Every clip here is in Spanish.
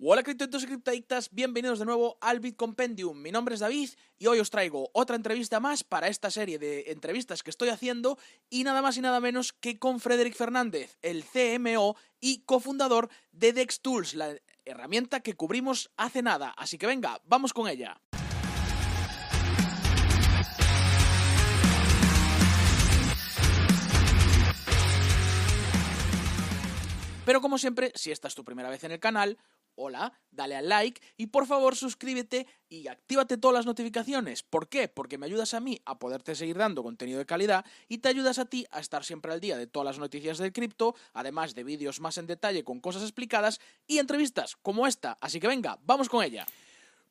Hola criptoitos y criptadictas, bienvenidos de nuevo al Bitcompendium. Mi nombre es David y hoy os traigo otra entrevista más para esta serie de entrevistas que estoy haciendo y nada más y nada menos que con Frederick Fernández, el CMO y cofundador de DexTools, la herramienta que cubrimos hace nada. Así que venga, vamos con ella. Pero como siempre, si esta es tu primera vez en el canal, hola, dale al like y por favor suscríbete y actívate todas las notificaciones. ¿Por qué? Porque me ayudas a mí a poderte seguir dando contenido de calidad y te ayudas a ti a estar siempre al día de todas las noticias del cripto, además de vídeos más en detalle con cosas explicadas y entrevistas como esta. Así que venga, vamos con ella.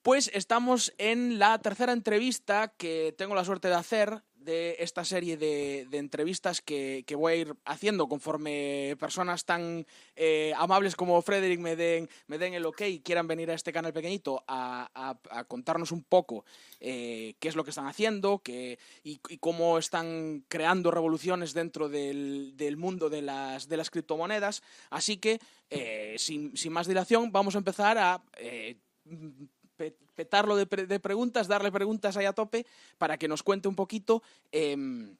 Pues estamos en la tercera entrevista que tengo la suerte de hacer de esta serie de, entrevistas que, voy a ir haciendo conforme personas tan eh, amables como Frederick me den, el ok y quieran venir a este canal pequeñito a, contarnos un poco eh, qué es lo que están haciendo qué, y, cómo están creando revoluciones dentro del, mundo de las, criptomonedas. Así que, eh, sin, más dilación, vamos a empezar a petarlo de, preguntas, darle preguntas ahí a tope para que nos cuente un poquito em,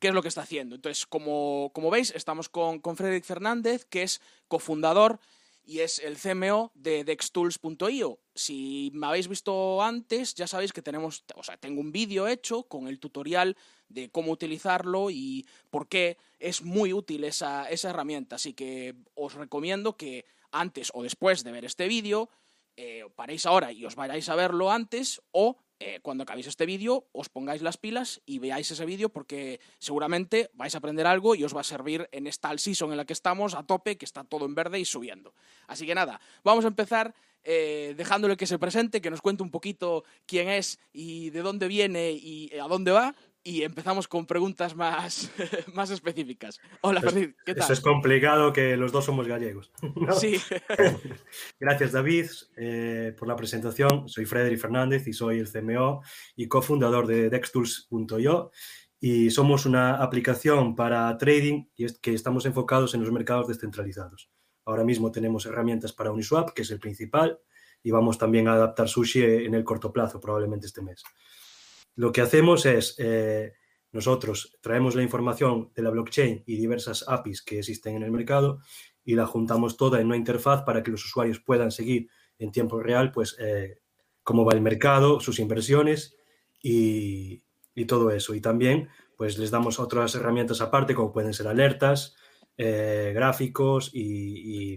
qué es lo que está haciendo. Entonces, como, veis, estamos con, con Frederick Fernández, que es cofundador y es el CMO de dextools.io. Si me habéis visto antes, ya sabéis que tenemos, o sea, tengo un vídeo hecho con el tutorial de cómo utilizarlo y por qué es muy útil esa, esa herramienta. Así que os recomiendo que antes o después de ver este vídeo eh, paréis ahora y os vayáis a verlo antes o eh, cuando acabéis este vídeo os pongáis las pilas y veáis ese vídeo porque seguramente vais a aprender algo y os va a servir en esta all season en la que estamos a tope, que está todo en verde y subiendo. Así que nada, vamos a empezar eh, dejándole que se presente, que nos cuente un poquito quién es y de dónde viene y a dónde va y empezamos con preguntas más, más específicas. Hola, Freddy, ¿qué tal? Eso es complicado que los dos somos gallegos. Sí. Gracias, David, eh, por la presentación. Soy Frederick Fernández y soy el CMO y cofundador de dextools.io y somos una aplicación para trading y es que estamos enfocados en los mercados descentralizados. Ahora mismo tenemos herramientas para Uniswap, que es el principal, y vamos también a adaptar Sushi en el corto plazo, probablemente este mes. Lo que hacemos es, eh, nosotros traemos la información de la blockchain y diversas APIs que existen en el mercado y la juntamos toda en una interfaz para que los usuarios puedan seguir en tiempo real, pues, eh, cómo va el mercado, sus inversiones y, todo eso. Y también, pues, les damos otras herramientas aparte, como pueden ser alertas, eh, gráficos y,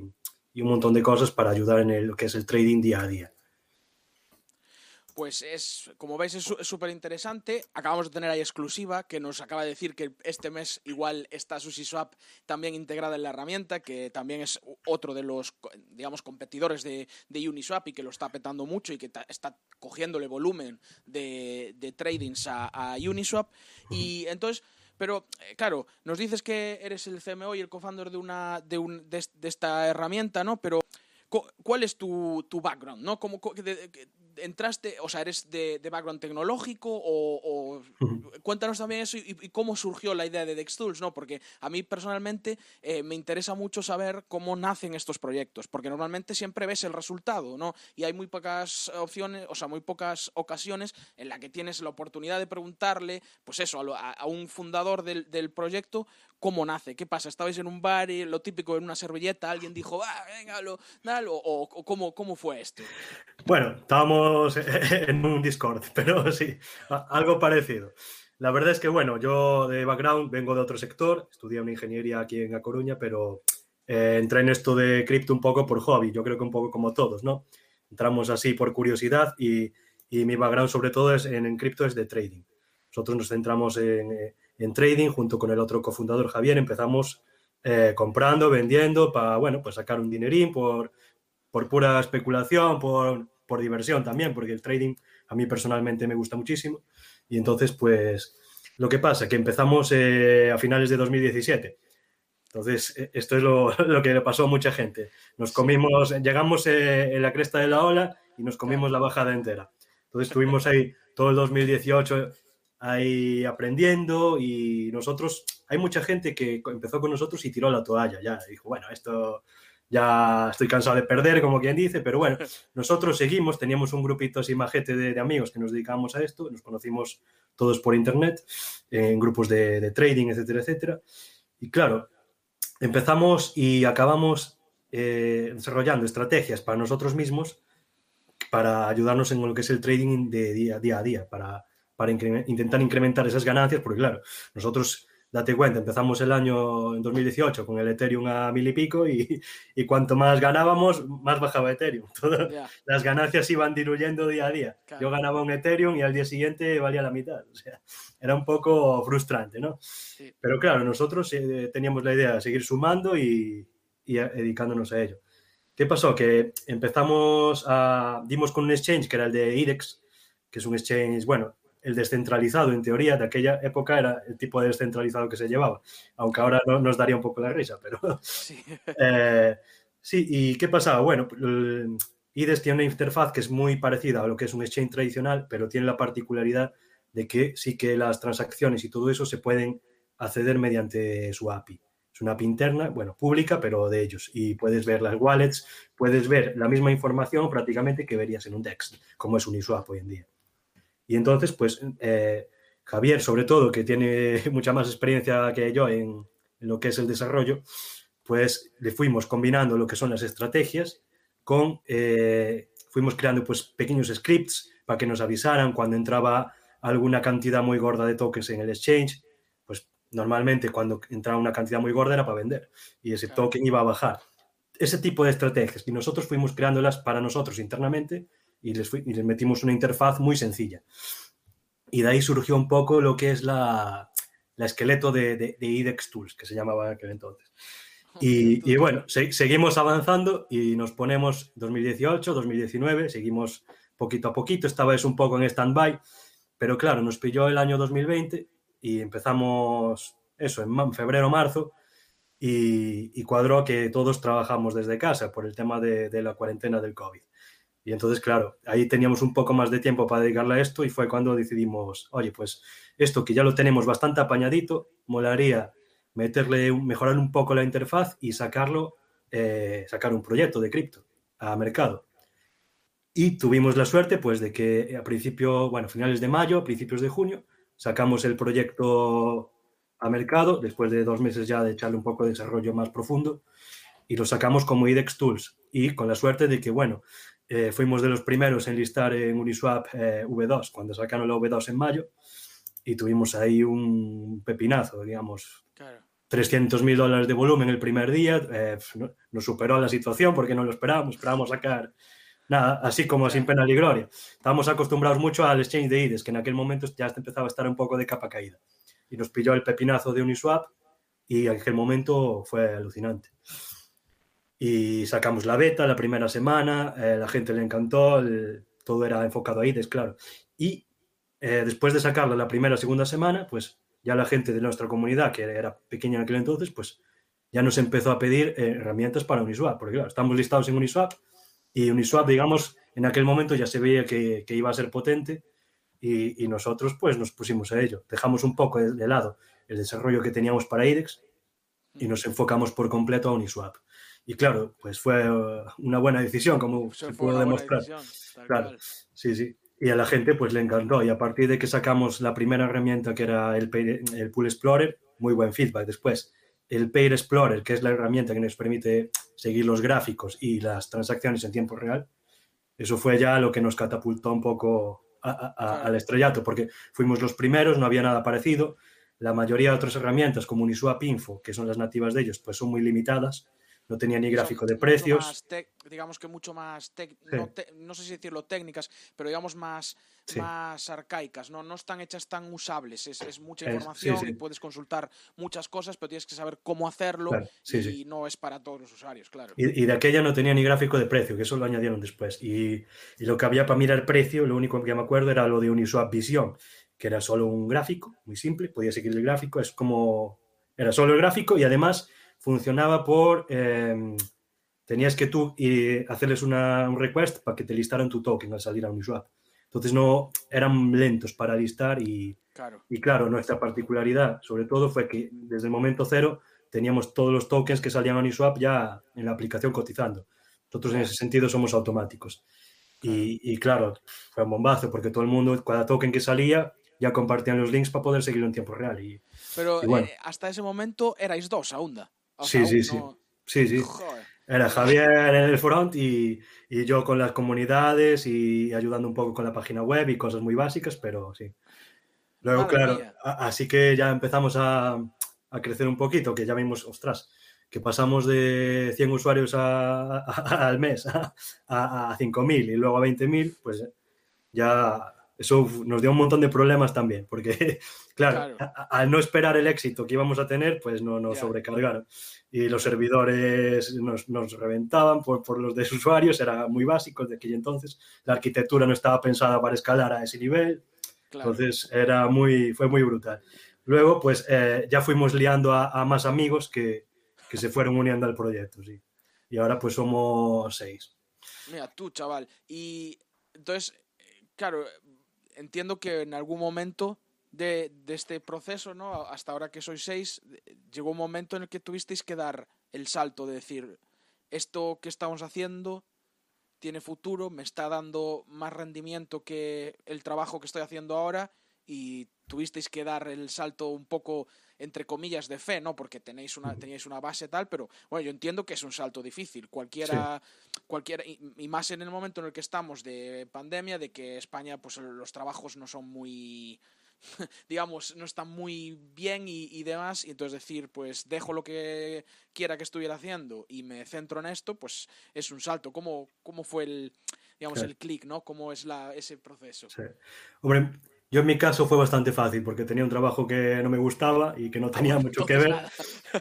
un montón de cosas para ayudar en lo que es el trading día a día pues es, como veis, es súper interesante. Acabamos de tener ahí exclusiva que nos acaba de decir que este mes igual está SushiSwap también integrada en la herramienta, que también es otro de los, digamos, competidores de, Uniswap y que lo está petando mucho y que está cogiéndole volumen de, de tradings a, Uniswap. Y entonces... Pero, eh, claro, nos dices que eres el CMO y el co-founder de, una, de, un, de, esta herramienta, ¿no? Pero, ¿cuál es tu, tu background, ¿no? ¿Cómo, entraste, o sea, eres de, background tecnológico o, cuéntanos también eso y, cómo surgió la idea de DexTools, ¿no? Porque a mí personalmente eh, me interesa mucho saber cómo nacen estos proyectos, porque normalmente siempre ves el resultado, ¿no? Y hay muy pocas opciones, o sea, muy pocas ocasiones en la que tienes la oportunidad de preguntarle, pues eso, a, un fundador del, del proyecto cómo nace, qué pasa, estabais en un bar y lo típico en una servilleta, alguien dijo, ah, venga, lo, dalo, o, cómo, cómo fue esto. Bueno, estábamos en un Discord, pero sí, algo parecido. La verdad es que, bueno, yo de background vengo de otro sector, estudié una ingeniería aquí en A Coruña, pero eh, entré en esto de cripto un poco por hobby, yo creo que un poco como todos, ¿no? Entramos así por curiosidad y, y mi background sobre todo es en, en cripto es de trading. Nosotros nos centramos en, eh, en trading junto con el otro cofundador Javier. Empezamos eh, comprando, vendiendo para, bueno, pues sacar un dinerín por, por pura especulación, por, por diversión también, porque el trading a mí personalmente me gusta muchísimo. Y entonces, pues, lo que pasa, que empezamos eh, a finales de 2017. Entonces, e, esto es lo, lo, que le pasó a mucha gente. Nos comimos, llegamos eh, en la cresta de la ola y nos comimos la bajada entera. Entonces, estuvimos ahí todo el 2018 ahí aprendiendo y nosotros, hay mucha gente que empezó con nosotros y tiró la toalla ya, dijo, bueno, esto ya estoy cansado de perder, como quien dice, pero bueno, nosotros seguimos, teníamos un grupito así majete de, de amigos que nos dedicábamos a esto, nos conocimos todos por internet, en grupos de, de trading, etcétera, etcétera. Y claro, empezamos y acabamos eh, desarrollando estrategias para nosotros mismos para ayudarnos en lo que es el trading de día, día a día, para, para incre intentar incrementar esas ganancias, porque claro, nosotros date cuenta, empezamos el año en 2018 con el Ethereum a mil y pico y, y cuanto más ganábamos, más bajaba Ethereum. Todas yeah. Las ganancias iban diluyendo día a día. Claro. Yo ganaba un Ethereum y al día siguiente valía la mitad. O sea, era un poco frustrante, ¿no? Sí. Pero claro, nosotros eh, teníamos la idea de seguir sumando y, y dedicándonos a ello. ¿Qué pasó? Que empezamos a... dimos con un exchange que era el de IREX, que es un exchange, bueno, el descentralizado, en teoría, de aquella época era el tipo de descentralizado que se llevaba, aunque ahora no, nos daría un poco la risa, pero... Sí, eh, sí ¿y qué pasaba? Bueno, IDES tiene una interfaz que es muy parecida a lo que es un exchange tradicional, pero tiene la particularidad de que sí que las transacciones y todo eso se pueden acceder mediante su API. Es una API interna, bueno, pública, pero de ellos. Y puedes ver las wallets, puedes ver la misma información prácticamente que verías en un DEX, como es Uniswap hoy en día. Y entonces, pues eh, Javier, sobre todo, que tiene mucha más experiencia que yo en, en, lo que es el desarrollo, pues le fuimos combinando lo que son las estrategias con, eh, fuimos creando pues pequeños scripts para que nos avisaran cuando entraba alguna cantidad muy gorda de tokens en el exchange, pues normalmente cuando entraba una cantidad muy gorda era para vender y ese token iba a bajar. Ese tipo de estrategias. Y nosotros fuimos creándolas para nosotros internamente y les, fui, y les metimos una interfaz muy sencilla. Y de ahí surgió un poco lo que es la, la esqueleto de, de, de, IDEX Tools, que se llamaba en aquel entonces. Y, y bueno, se, seguimos avanzando y nos ponemos 2018, 2019, seguimos poquito a poquito, estaba eso un poco en stand-by, pero claro, nos pilló el año 2020 y empezamos eso en febrero, marzo, y, y, cuadró que todos trabajamos desde casa por el tema de, de la cuarentena del COVID. Y entonces, claro, ahí teníamos un poco más de tiempo para dedicarle a esto y fue cuando decidimos, oye, pues esto que ya lo tenemos bastante apañadito, molaría meterle, mejorar un poco la interfaz y sacarlo, eh, sacar un proyecto de cripto a mercado. Y tuvimos la suerte, pues, de que a principio, bueno, finales de mayo, principios de junio, sacamos el proyecto a mercado, después de dos meses ya de echarle un poco de desarrollo más profundo, y lo sacamos como IDEX Tools. Y con la suerte de que, bueno, eh, fuimos de los primeros en listar en Uniswap eh, V2 cuando sacaron la V2 en mayo y tuvimos ahí un pepinazo, digamos. Claro. 300 mil dólares de volumen el primer día, eh, nos superó la situación porque no lo esperábamos, esperábamos sacar nada, así como sin pena ni gloria. Estábamos acostumbrados mucho al exchange de IDES, que en aquel momento ya empezaba a estar un poco de capa caída. Y nos pilló el pepinazo de Uniswap y en aquel momento fue alucinante y sacamos la beta la primera semana, eh, la gente le encantó, todo era enfocado a IDES, claro. Y eh, después de sacarla la primera segunda semana, pues ya la gente de nuestra comunidad, que era pequeña en aquel entonces, pues ya nos empezó a pedir eh, herramientas para Uniswap, porque claro, estamos listados en Uniswap y Uniswap, digamos, en aquel momento ya se veía que, iba a ser potente y, y, nosotros pues nos pusimos a ello. Dejamos un poco de, de lado el desarrollo que teníamos para IDEX y nos enfocamos por completo a Uniswap. Y claro, pues fue uh, una buena decisión, como se, se pudo demostrar. Decisión, claro, cual. sí, sí. Y a la gente pues le encantó. Y a partir de que sacamos la primera herramienta que era el, el Pool Explorer, muy buen feedback. Después, el Pair Explorer, que es la herramienta que nos permite seguir los gráficos y las transacciones en tiempo real, eso fue ya lo que nos catapultó un poco a, a, claro. al estrellato, porque fuimos los primeros, no había nada parecido. La mayoría de otras herramientas, como Uniswap Info, que son las nativas de ellos, pues son muy limitadas no tenía ni gráfico de precios. digamos que mucho más, sí. no, sé si decirlo técnicas, pero digamos más, sí. más arcaicas, ¿no? no están hechas tan usables, es, es mucha información sí, y puedes consultar muchas cosas, pero tienes que saber cómo hacerlo claro. y no es para todos los usuarios, claro. Y, y, de aquella no tenía ni gráfico de precio, que eso lo añadieron después. Y, y lo que había para mirar precio, lo único que me acuerdo era lo de Uniswap Vision, que era solo un gráfico, muy simple, podía seguir el gráfico, es como... Era solo el gráfico y además funcionaba por... Eh, tenías que tú y hacerles una, un request para que te listaran tu token al salir a Uniswap. Entonces no eran lentos para listar y claro. y claro, nuestra particularidad sobre todo fue que desde el momento cero teníamos todos los tokens que salían a Uniswap ya en la aplicación cotizando. Nosotros en ese sentido somos automáticos. Y, claro, fue un bombazo porque todo el mundo, cada token que salía, ya compartían los links para poder seguirlo en tiempo real. Y, Pero eh, hasta ese momento erais dos sí, sí, sí, sí. Sí, Era Javier en el front y, y, yo con las comunidades y ayudando un poco con la página web y cosas muy básicas, pero sí. Luego, claro, así que ya empezamos a, a, crecer un poquito, que ya vimos, ostras, que pasamos de 100 usuarios al mes a, a 5.000 y luego a 20.000, pues ya eso nos dio un montón de problemas también, porque, claro, al no esperar el éxito que íbamos a tener, pues no nos sobrecargaron. Y los servidores nos, nos reventaban por, por, los de usuarios, era muy básico de aquel entonces. La arquitectura no estaba pensada para escalar a ese nivel. Entonces era muy, fue muy brutal. Luego, pues eh, ya fuimos liando a, a más amigos que, que se fueron uniendo al proyecto, sí. Y ahora pues somos seis. Mira, tú, chaval. Y entonces, claro, entiendo que en algún momento de, este proceso, ¿no? Hasta ahora que sois seis, llegó un momento en el que tuvisteis que dar el salto de decir, esto que estamos haciendo tiene futuro, me está dando más rendimiento que el trabajo que estoy haciendo ahora y tuvisteis que dar el salto un poco entre comillas de fe, ¿no? Porque tenéis una, tenéis una base tal, pero bueno, yo entiendo que es un salto difícil. Cualquiera, cualquiera y, más en el momento en el que estamos de pandemia, de que España, pues los trabajos no son muy digamos, no están muy bien y, demás, y entonces decir, pues dejo lo que quiera que estuviera haciendo y me centro en esto, pues es un salto. ¿Cómo, cómo fue el, digamos, el clic, ¿no? ¿Cómo es la, ese proceso? Sí. Hombre, yo en mi caso fue bastante fácil porque tenía un trabajo que no me gustaba y que no tenía mucho que ver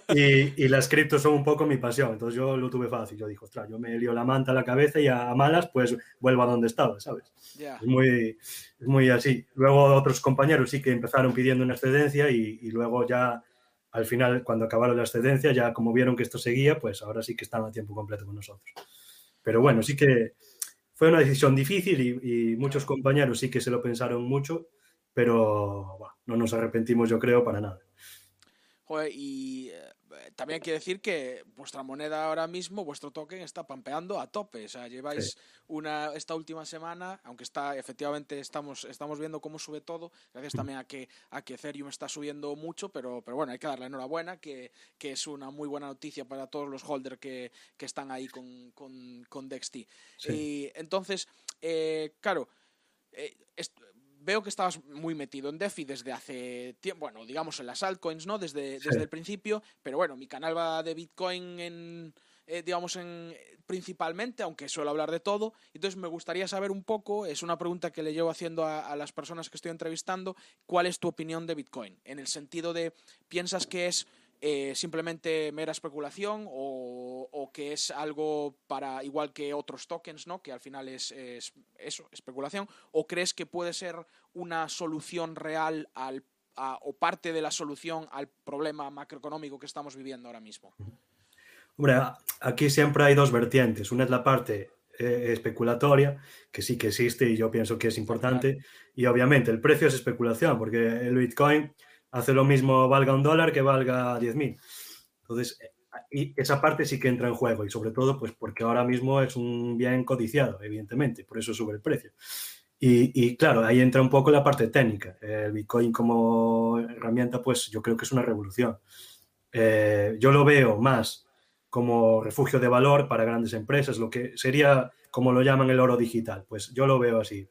y, y, las criptos son un poco mi pasión, entonces yo lo tuve fácil. Yo dije, ostras, yo me lío la manta a la cabeza y a, malas pues vuelvo a donde estaba, ¿sabes? Es, muy, es muy así. Luego otros compañeros sí que empezaron pidiendo una excedencia y, y, luego ya al final cuando acabaron la excedencia ya como vieron que esto seguía, pues ahora sí que están a tiempo completo con nosotros. Pero bueno, sí que fue una decisión difícil y, y muchos compañeros sí que se lo pensaron mucho pero bueno, no nos arrepentimos, yo creo, para nada. Joder, y eh, también hay que decir que vuestra moneda ahora mismo, vuestro token, está pampeando a tope. O sea, lleváis una esta última semana, aunque está efectivamente estamos, estamos viendo cómo sube todo, gracias también a que, a que Ethereum está subiendo mucho, pero, pero bueno, hay que darle enhorabuena, que, que es una muy buena noticia para todos los holders que, que están ahí con, con, con DexT. Y entonces, eh, claro, eh, veo que estabas muy metido en DeFi desde hace tiempo, bueno, digamos en las altcoins, ¿no? Desde, desde el principio, pero bueno, mi canal va de Bitcoin en, eh, digamos, en principalmente, aunque suelo hablar de todo. Entonces me gustaría saber un poco, es una pregunta que le llevo haciendo a, a, las personas que estoy entrevistando, ¿cuál es tu opinión de Bitcoin? En el sentido de, ¿piensas que es eh, simplemente mera especulación o, o, que es algo para igual que otros tokens, ¿no? Que al final es, es, eso, especulación, o crees que puede ser una solución real al, a, o parte de la solución al problema macroeconómico que estamos viviendo ahora mismo. Hombre, aquí siempre hay dos vertientes. Una es la parte eh, especulatoria, que sí que existe y yo pienso que es importante, claro. y obviamente el precio es especulación, porque el Bitcoin hace lo mismo valga un dólar que valga 10.000. Entonces, y esa parte sí que entra en juego y sobre todo pues porque ahora mismo es un bien codiciado, evidentemente, por eso sube el precio. Y, y, claro, ahí entra un poco la parte técnica. El Bitcoin como herramienta, pues yo creo que es una revolución. Eh, yo lo veo más como refugio de valor para grandes empresas, lo que sería como lo llaman el oro digital. Pues yo lo veo así.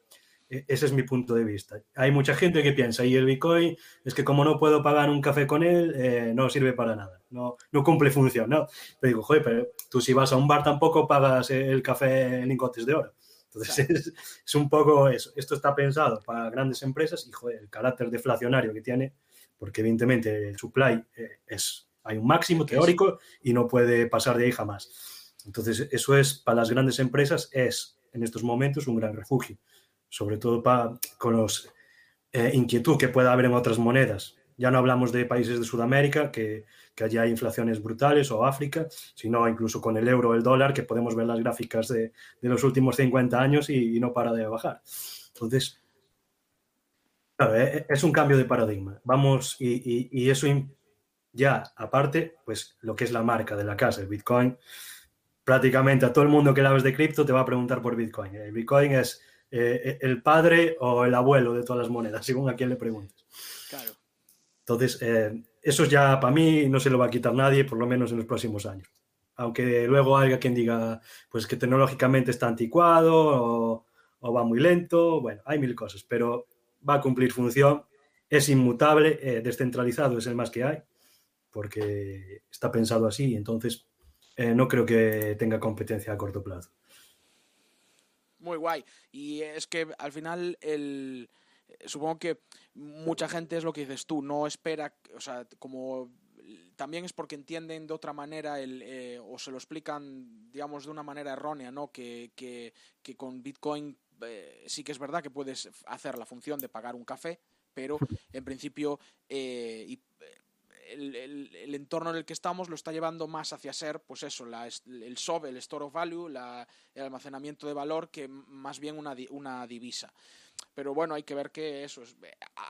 E, ese es mi punto de vista. Hay mucha gente que piensa, y el Bitcoin es que como no puedo pagar un café con él, eh, no sirve para nada, no, no cumple función, ¿no? Pero digo, joder, pero tú si vas a un bar tampoco pagas el café en lingotes de oro. Entonces claro. es, es, un poco eso. Esto está pensado para grandes empresas y joder, el carácter deflacionario que tiene, porque evidentemente el supply eh, es, hay un máximo teórico y no puede pasar de ahí jamás. Entonces eso es, para las grandes empresas, es en estos momentos un gran refugio sobre todo con los eh, inquietud que pueda haber en otras monedas. Ya no hablamos de países de Sudamérica, que, que allí hay inflaciones brutales, o África, sino incluso con el euro o el dólar, que podemos ver las gráficas de, de los últimos 50 años y, no para de bajar. Entonces, claro, eh, es un cambio de paradigma. Vamos, y, y, y eso ya aparte, pues lo que es la marca de la casa, el Bitcoin, prácticamente a todo el mundo que la ves de cripto te va a preguntar por Bitcoin. El Bitcoin es eh, el padre o el abuelo de todas las monedas, según a quién le preguntes. Claro. Entonces, eh, eso ya para mí no se lo va a quitar nadie, por lo menos en los próximos años. Aunque luego haya quien diga pues que tecnológicamente está anticuado o, va muy lento, bueno, hay mil cosas, pero va a cumplir función, es inmutable, eh, descentralizado es el más que hay, porque está pensado así, entonces no creo que tenga competencia a corto plazo muy guay. Y es que al final el supongo que mucha gente es lo que dices tú, no espera, o sea, como también es porque entienden de otra manera el, eh, o se lo explican, digamos, de una manera errónea, ¿no? Que, que, que con Bitcoin eh, sí que es verdad que puedes hacer la función de pagar un café, pero en principio eh, y, el, entorno en el que estamos lo está llevando más hacia ser, pues eso, el SOV, el Store of Value, el almacenamiento de valor, que más bien una, una divisa. Pero bueno, hay que ver que eso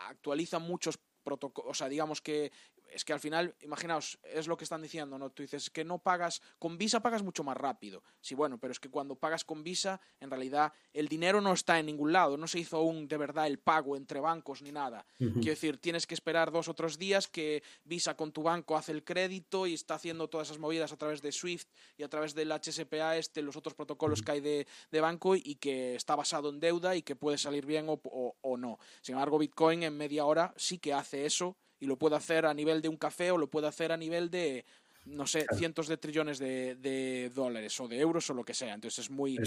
actualiza muchos protocolos, o sea, digamos que es que al final, imaginaos, es lo que están diciendo, ¿no? Tú dices que no pagas, con Visa pagas mucho más rápido. Sí, bueno, pero es que cuando pagas con Visa, en realidad el dinero no está en ningún lado, no se hizo aún de verdad el pago entre bancos ni nada. Quiero decir, tienes que esperar dos o tres días que Visa con tu banco hace el crédito y está haciendo todas esas movidas a través de SWIFT y a través del HSPA, este, los otros protocolos que hay de, banco y que está basado en deuda y que puede salir bien o no. Sin embargo, Bitcoin en media hora sí que hace eso y lo puede hacer a nivel de un café o lo puede hacer a nivel de, no sé, cientos de trillones de, dólares o de euros o lo que sea. Entonces es muy... O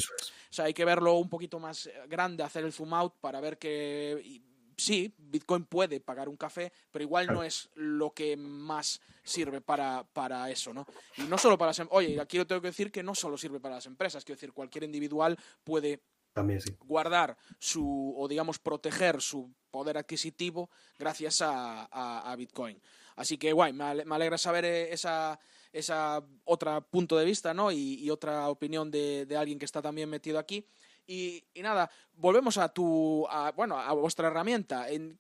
sea, hay que verlo un poquito más grande, hacer el zoom out para ver que... Sí, Bitcoin puede pagar un café, pero igual no es lo que más sirve para, para eso, ¿no? Y no solo para las... Em, oye, aquí lo tengo que decir que no solo sirve para las empresas, quiero decir, cualquier individual puede también sí. guardar su, o digamos, proteger su poder adquisitivo gracias a, Bitcoin. Así que, guay, me alegra saber eh, esa, esa otra punto de vista, ¿no? Y, otra opinión de, alguien que está también metido aquí. Y, nada, volvemos a tu, bueno, a vuestra herramienta. En,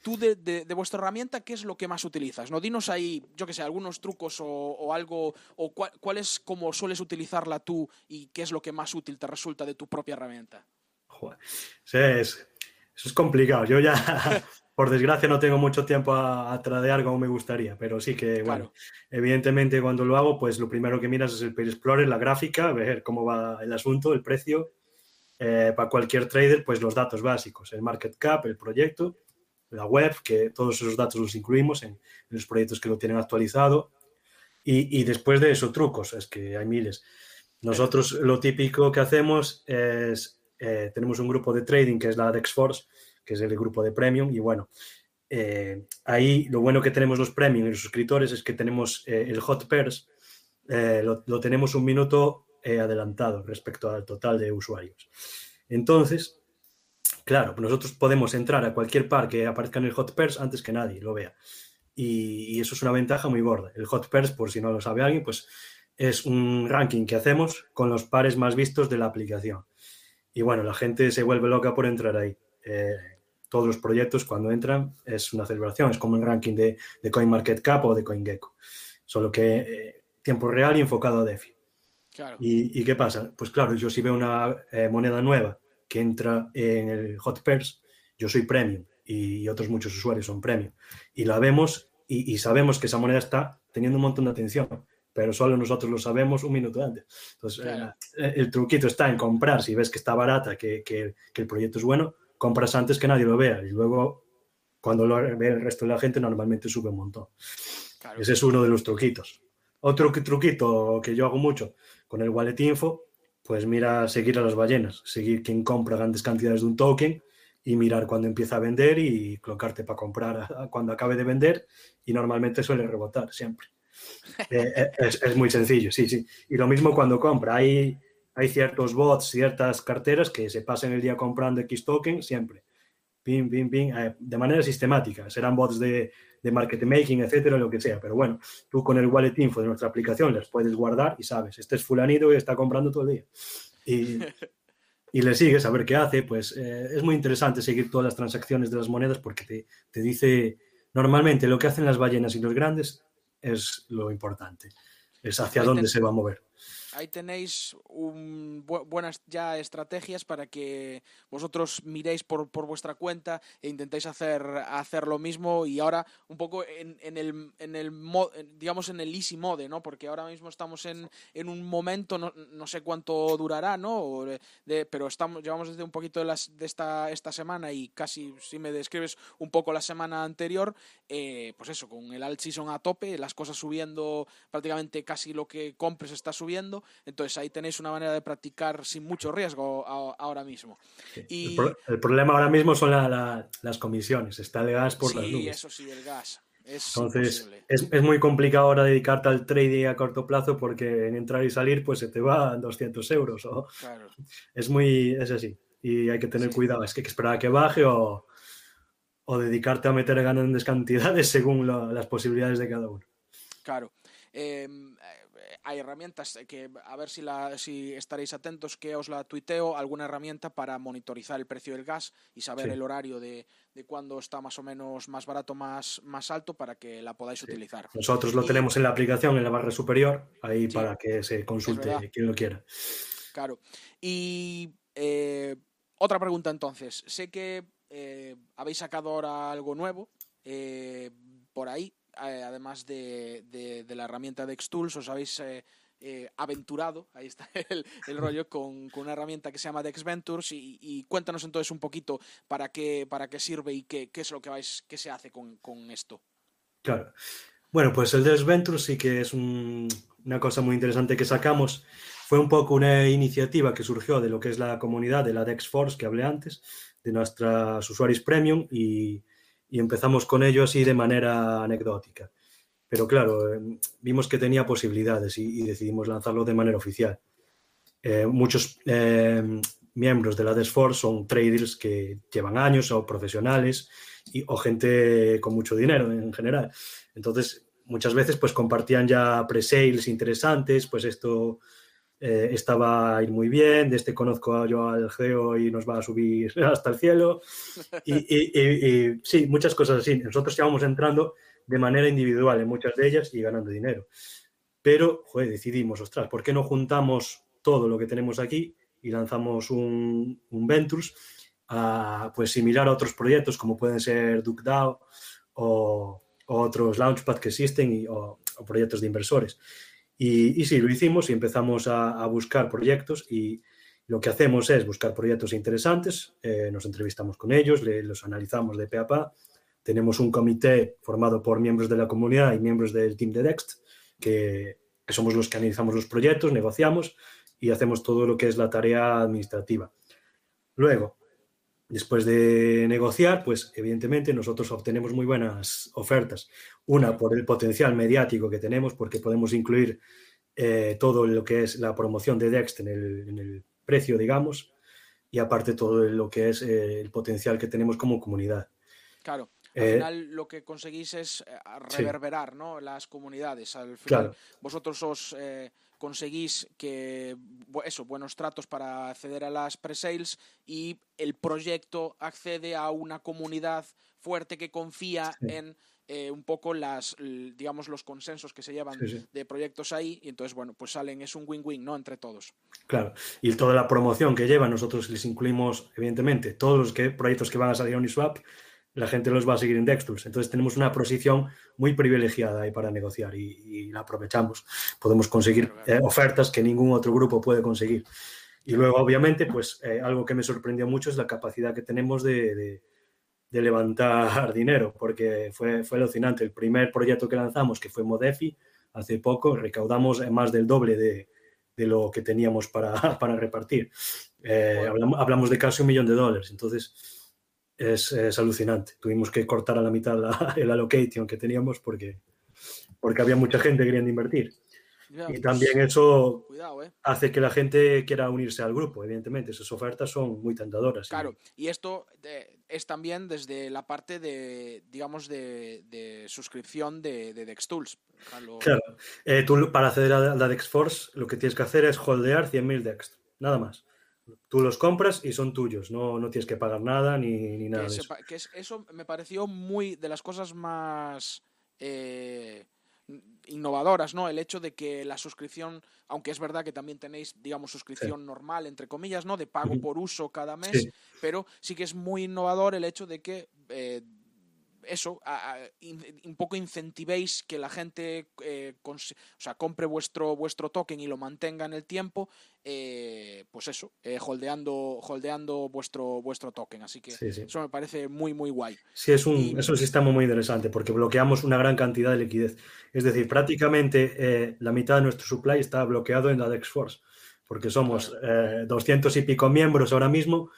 tú de, vuestra herramienta, ¿qué es lo que más utilizas? ¿No? Dinos ahí, yo que sé, algunos trucos o, algo, o cuál, es como sueles utilizarla tú y qué es lo que más útil te resulta de tu propia herramienta. Joder. es, eso es complicado. Yo ya, por desgracia, no tengo mucho tiempo a, tradear como me gustaría, pero sí que, bueno, evidentemente cuando lo hago, pues lo primero que miras es el Explorer, la gráfica, ver cómo va el asunto, el precio. Eh, para cualquier trader, pues los datos básicos, el market cap, el proyecto, la web, que todos esos datos los incluimos en, los proyectos que lo tienen actualizado. Y, después de eso, trucos, es que hay miles. Nosotros lo típico que hacemos es, eh, tenemos un grupo de trading que es la DexForce, que es el grupo de Premium, y bueno, eh, ahí lo bueno que tenemos los Premium y los suscriptores es que tenemos eh, el Hot Pairs, lo, lo, tenemos un minuto adelantado respecto al total de usuarios. Entonces, Claro, nosotros podemos entrar a cualquier par que aparezca en el Hot antes que nadie lo vea. Y, eso es una ventaja muy gorda. El Hot por si no lo sabe alguien, pues es un ranking que hacemos con los pares más vistos de la aplicación. Y bueno, la gente se vuelve loca por entrar ahí. Eh, todos los proyectos cuando entran es una celebración, es como el ranking de, de CoinMarketCap o de CoinGecko, solo que eh, tiempo real y enfocado a DeFi. ¿Y, qué pasa? Pues claro, yo si veo una eh, moneda nueva que entra en el Hot Pairs, yo soy premium y otros muchos usuarios son premium. Y la vemos y, sabemos que esa moneda está teniendo un montón de atención, pero solo nosotros lo sabemos un minuto antes. Entonces, eh, el truquito está en comprar, si ves que está barata, que, que, el proyecto es bueno, compras antes que nadie lo vea y luego cuando lo ve el resto de la gente normalmente sube un montón. Ese es uno de los truquitos. Otro truquito que yo hago mucho con el Wallet Info pues mira, seguir a las ballenas, seguir quien compra grandes cantidades de un token y mirar cuando empieza a vender y colocarte para comprar cuando acabe de vender y normalmente suele rebotar siempre. Eh, eh, es, muy sencillo, sí, sí. Y lo mismo cuando compra. Hay, hay ciertos bots, ciertas carteras que se pasan el día comprando X token siempre. Ping, ping, ping, eh, de manera sistemática. Serán bots de, de market making, etcétera, lo que sea. Pero bueno, tú con el wallet info de nuestra aplicación les puedes guardar y sabes, este es fulanito y está comprando todo el día. Y, y le sigues a ver qué hace, pues eh, es muy interesante seguir todas las transacciones de las monedas porque te, te, dice normalmente lo que hacen las ballenas y los grandes es lo importante, es hacia dónde se va a mover ahí tenéis un, buenas ya estrategias para que vosotros miréis por, por, vuestra cuenta e intentéis hacer, hacer lo mismo y ahora un poco en, en el, en el digamos en el easy mode, ¿no? Porque ahora mismo estamos en, en un momento, no, no, sé cuánto durará, ¿no? De, pero estamos, llevamos desde un poquito de, las, de esta, esta semana y casi si me describes un poco la semana anterior, eh, pues eso, con el alt season a tope, las cosas subiendo prácticamente casi lo que compres está subiendo entonces ahí tenéis una manera de practicar sin mucho riesgo ahora mismo. Y... El, problema ahora mismo son las comisiones, está el gas por las nubes. Eso sí, el gas. Entonces es, muy complicado ahora dedicarte al trading a corto plazo porque en entrar y salir pues se te va 200 euros. Es muy, es así. Y hay que tener cuidado, es que hay que esperar a que baje o, dedicarte a meter grandes cantidades según las posibilidades de cada uno. Claro. Em, hay herramientas que a ver si, la, si estaréis atentos que os la tuiteo, alguna herramienta para monitorizar el precio del gas y saber el horario de, de cuándo está más o menos más barato, más, más alto para que la podáis utilizar. Nosotros lo tenemos en la aplicación, en la barra superior, ahí para que se consulte quien lo quiera. Claro. Y eh, otra pregunta entonces. Sé que eh, habéis sacado ahora algo nuevo eh, por ahí. Eh, además de, de, la herramienta de Xtools, os habéis eh, eh, aventurado, ahí está el, el rollo, con, con, una herramienta que se llama DexVentures y, y, cuéntanos entonces un poquito para qué, para qué sirve y qué, qué es lo que, vais, qué se hace con, con esto. Claro. Bueno, pues el DexVentures sí que es un, una cosa muy interesante que sacamos. Fue un poco una iniciativa que surgió de lo que es la comunidad de la DexForce que hablé antes, de nuestros usuarios premium y y empezamos con ello así de manera anecdótica. Pero claro, eh, vimos que tenía posibilidades y, decidimos lanzarlo de manera oficial. Eh, muchos eh, miembros de la Desforce son traders que llevan años o profesionales y, o gente con mucho dinero en general. Entonces, muchas veces pues compartían ya pre-sales interesantes, pues esto eh, a ir muy bien, de este conozco yo al geo y nos va a subir hasta el cielo. Y, sí, muchas cosas así. Nosotros íbamos entrando de manera individual en muchas de ellas y ganando dinero. Pero, joder, decidimos, ostras, ¿por qué no juntamos todo lo que tenemos aquí y lanzamos un, un Ventures pues similar a otros proyectos como pueden ser DuckDAO o, otros Launchpad que existen y, o proyectos de inversores? Y, sí, lo hicimos y empezamos a, buscar proyectos y lo que hacemos es buscar proyectos interesantes, eh, nos entrevistamos con ellos, los analizamos de pe a pa. Tenemos un comité formado por miembros de la comunidad y miembros del team de Dext, que somos los que analizamos los proyectos, negociamos y hacemos todo lo que es la tarea administrativa. Luego, después de negociar, pues evidentemente nosotros obtenemos muy buenas ofertas. Una, por el potencial mediático que tenemos, porque podemos incluir eh, todo lo que es la promoción de Dext en el, precio, digamos, y aparte todo lo que es eh, el potencial que tenemos como comunidad. Claro. Al eh, final lo que conseguís es reverberar ¿no? las comunidades. Al final vosotros os conseguís que eso, buenos tratos para acceder a las pre-sales y el proyecto accede a una comunidad fuerte que confía en eh, un poco las, digamos, los consensos que se llevan de proyectos ahí y entonces, bueno, pues salen, es un win-win, ¿no? Entre todos. Claro, y toda la promoción que llevan, nosotros les incluimos, evidentemente, todos los que, proyectos que van a salir a Uniswap, la gente los va a seguir en Dextools. Entonces tenemos una posición muy privilegiada ahí para negociar y, la aprovechamos. Podemos conseguir eh, ofertas que ningún otro grupo puede conseguir. Y luego, obviamente, pues eh, algo que me sorprendió mucho es la capacidad que tenemos de de levantar dinero, porque fue, fue alucinante. El primer proyecto que lanzamos, que fue Modefi, hace poco, recaudamos más del doble de, de lo que teníamos para, para repartir. Eh, hablamos, hablamos, de casi un millón de dólares, entonces es, es alucinante. Tuvimos que cortar a la mitad la, el allocation que teníamos porque, porque había mucha gente queriendo invertir y también eso ¿eh? hace que la gente quiera unirse al grupo, evidentemente. Esas ofertas son muy tentadoras. Claro, y, esto es también desde la parte de, digamos, de, suscripción de, de DexTools. Claro, eh, tú para acceder a la DexForce lo que tienes que hacer es holdear 100.000 Dex, nada más. Tú los compras y son tuyos, no, no tienes que pagar nada ni, nada. Que, de eso. que eso me pareció muy de las cosas más eh, innovadoras, ¿no? El hecho de que la suscripción, aunque es verdad que también tenéis, digamos, suscripción normal, entre comillas, ¿no? De pago por uso cada mes, pero sí que es muy innovador el hecho de que eh, eso, un poco incentivéis que la gente eh, o sea, compre vuestro, vuestro token y lo mantenga en el tiempo, eh, pues eso, eh, holdeando, holdeando vuestro, vuestro token. Así que eso me parece muy, muy guay. Sí, es un, es un sistema muy interesante porque bloqueamos una gran cantidad de liquidez. Es decir, prácticamente la mitad de nuestro supply está bloqueado en la DexForce porque somos 200 y pico miembros ahora mismo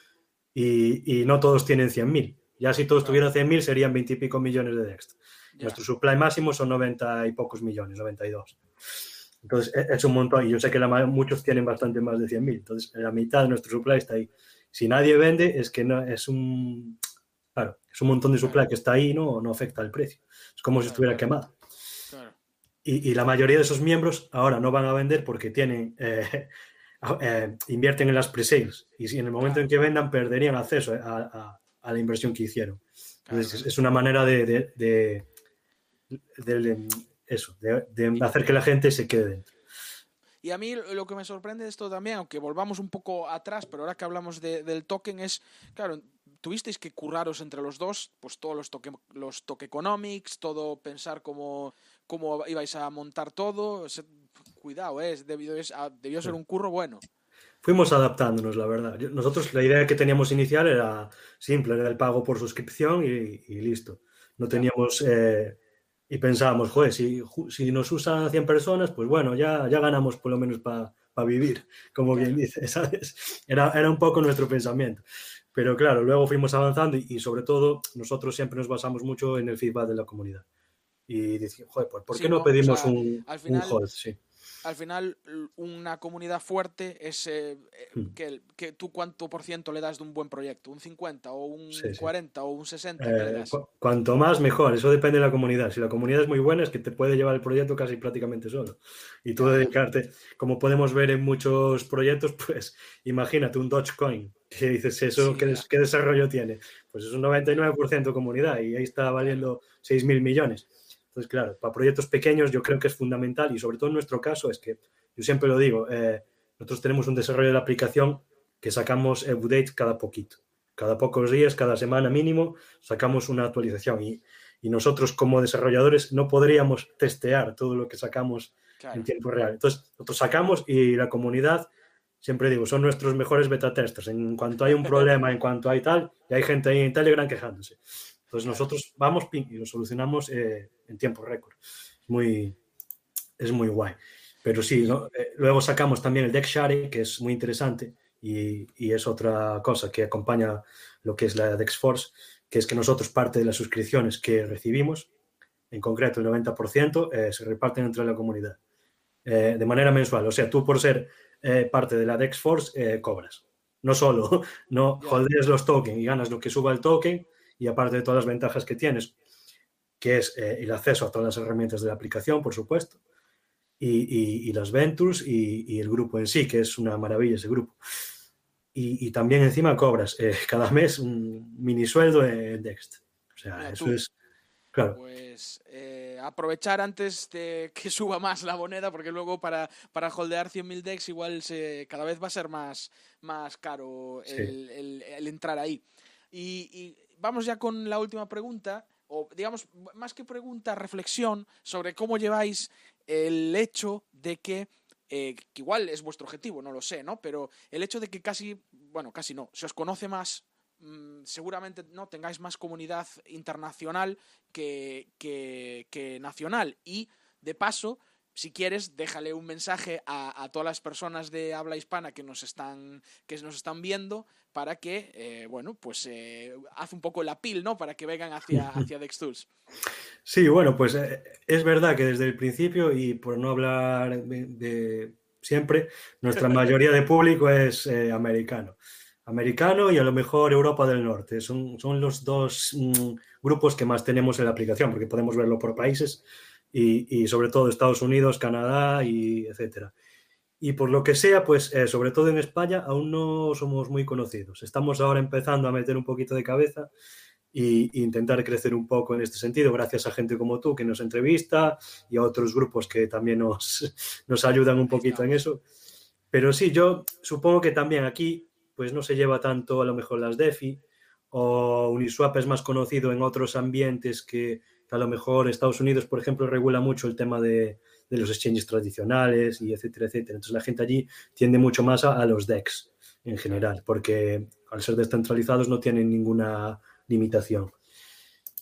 y, y no todos tienen 100.000. Ya si todos tuvieran 100.000 serían 20 y pico millones de Dext. Nuestro supply máximo son 90 y pocos millones, 92. Entonces e, es un montón y yo sé que la, muchos tienen bastante más de 100.000. Entonces la mitad de nuestro supply está ahí. Si nadie vende es que no, es un claro, es un montón de supply que está ahí no no afecta al precio. Es como si estuviera quemado. Y, y, la mayoría de esos miembros ahora no van a vender porque tienen eh, eh, invierten en las pre-sales y si en el momento en que vendan perderían acceso a a la inversión que hicieron. es una manera de, de, eso, de, hacer que la gente se quede dentro. Y a mí lo que me sorprende de esto también, aunque volvamos un poco atrás, pero ahora que hablamos del token, es, claro, tuvisteis que curraros entre los dos, pues todos los toque, los tokenomics, todo pensar cómo, cómo ibais a montar todo. Cuidado, ¿eh? debió, debió ser un curro bueno fuimos adaptándonos, la verdad. Nosotros la idea que teníamos inicial era simple, era el pago por suscripción y, listo. No teníamos... Eh, y pensábamos, joder, si, si, nos usan 100 personas, pues bueno, ya, ya ganamos por lo menos para vivir, como bien dice, ¿sabes? Era, era un poco nuestro pensamiento. Pero claro, luego fuimos avanzando y, sobre todo nosotros siempre nos basamos mucho en el feedback de la comunidad. Y decimos, joder, pues ¿por qué no, pedimos un, un hold? Sí al final una comunidad fuerte es eh, eh, hmm. que, que, tú cuánto por ciento le das de un buen proyecto, un 50 o un 40 o un 60. Eh, cuanto más mejor, eso depende de la comunidad. Si la comunidad es muy buena es que te puede llevar el proyecto casi prácticamente solo. Y tú dedicarte, como podemos ver en muchos proyectos, pues imagínate un Dogecoin, que dices, ¿eso ¿qué, ¿qué, desarrollo tiene? Pues es un 99% comunidad y ahí está valiendo 6.000 millones. Entonces, claro, para proyectos pequeños yo creo que es fundamental y sobre todo en nuestro caso es que, yo siempre lo digo, eh, nosotros tenemos un desarrollo de la aplicación que sacamos update cada poquito. Cada pocos días, cada semana mínimo, sacamos una actualización y, y nosotros como desarrolladores no podríamos testear todo lo que sacamos en tiempo real. Entonces, nosotros sacamos y la comunidad, siempre digo, son nuestros mejores beta testers. En cuanto hay un problema, en cuanto hay tal, y hay gente ahí en Telegram quejándose. Entonces nosotros vamos y lo solucionamos eh, en tiempo récord. Muy, es muy guay. Pero sí, eh, luego sacamos también el deck share, que es muy interesante y, y, es otra cosa que acompaña lo que es la DexForce, que es que nosotros parte de las suscripciones que recibimos, en concreto el 90%, eh, se reparten entre la comunidad de manera mensual. O sea, tú por ser parte de la DexForce cobras. No solo no holdeas los tokens y ganas lo que suba el token, y aparte de todas las ventajas que tienes, que es eh, el acceso a todas las herramientas de la aplicación, por supuesto, y, las ventures y, el grupo en sí, que es una maravilla ese grupo. Y, también encima cobras eh, cada mes un mini sueldo en Dext. O sea, eso es... Claro. Pues eh, aprovechar antes de que suba más la moneda, porque luego para, para holdear 100.000 DEX igual se, cada vez va a ser más, más caro el, entrar ahí. y, vamos ya con la última pregunta, o digamos, más que pregunta, reflexión sobre cómo lleváis el hecho de que, eh, que igual es vuestro objetivo, no lo sé, ¿no? Pero el hecho de que casi, bueno, casi no, se os conoce más mm, seguramente no tengáis más comunidad internacional que, que, que, nacional. Y de paso, si quieres, déjale un mensaje a, todas las personas de habla hispana que nos están, que nos están viendo para que, eh, bueno, pues eh, haz un poco la pil, ¿no? Para que vengan hacia, hacia Dextools. Sí, bueno, pues eh, es verdad que desde el principio, y por no hablar de, siempre, nuestra mayoría de público es americano. Americano y a lo mejor Europa del Norte. Son, son los dos mm, grupos que más tenemos en la aplicación, porque podemos verlo por países y, sobre todo Estados Unidos, Canadá y etcétera. y por lo que sea, pues eh, sobre todo en España aún no somos muy conocidos. Estamos ahora empezando a meter un poquito de cabeza e intentar crecer un poco en este sentido, gracias a gente como tú que nos entrevista y a otros grupos que también nos, nos ayudan un poquito en eso. Pero sí, yo supongo que también aquí pues no se lleva tanto a lo mejor las DeFi o Uniswap es más conocido en otros ambientes que, a lo mejor Estados Unidos, por ejemplo, regula mucho el tema de, de, los exchanges tradicionales y etcétera, etcétera. Entonces la gente allí tiende mucho más a, los DEX en general, porque al ser descentralizados no tienen ninguna limitación.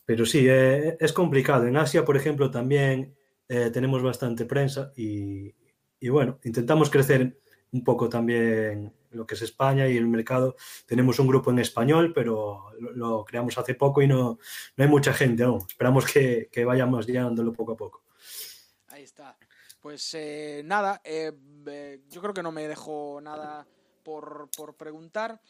Pero sí, eh, es complicado. En Asia, por ejemplo, también eh, tenemos bastante prensa y, y, bueno, intentamos crecer un poco también lo que es España y el mercado. Tenemos un grupo en español, pero lo, lo creamos hace poco y no, no, hay mucha gente aún. Esperamos que, que vayamos llenándolo poco a poco. Ahí está. Pues eh, nada, eh, eh, yo creo que no me dejo nada por, por preguntar.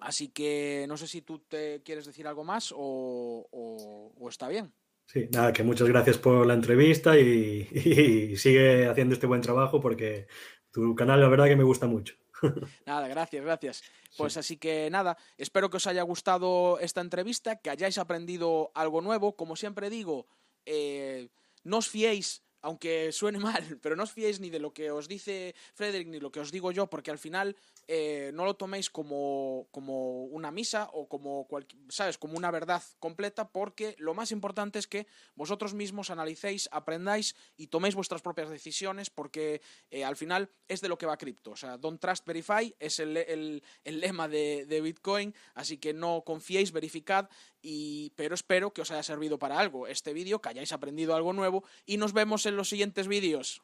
Así que no sé si tú te quieres decir algo más o, o, o está bien. Sí, nada, que muchas gracias por la entrevista y, y, sigue haciendo este buen trabajo porque tu canal la verdad que me gusta mucho. Nada, gracias, gracias. Pues sí. así que nada, espero que os haya gustado esta entrevista, que hayáis aprendido algo nuevo. Como siempre digo, eh, no os fiéis aunque suene mal, pero no os fiéis ni de lo que os dice Frederick ni lo que os digo yo, porque al final eh, no lo toméis como, como una misa o como, ¿sabes? como una verdad completa, porque lo más importante es que vosotros mismos analicéis, aprendáis y toméis vuestras propias decisiones, porque eh, al final es de lo que va cripto. O sea, don't trust, verify es el, el, el lema de, de, Bitcoin, así que no confiéis, verificad, y, pero espero que os haya servido para algo este vídeo, que hayáis aprendido algo nuevo y nos vemos en los siguientes vídeos.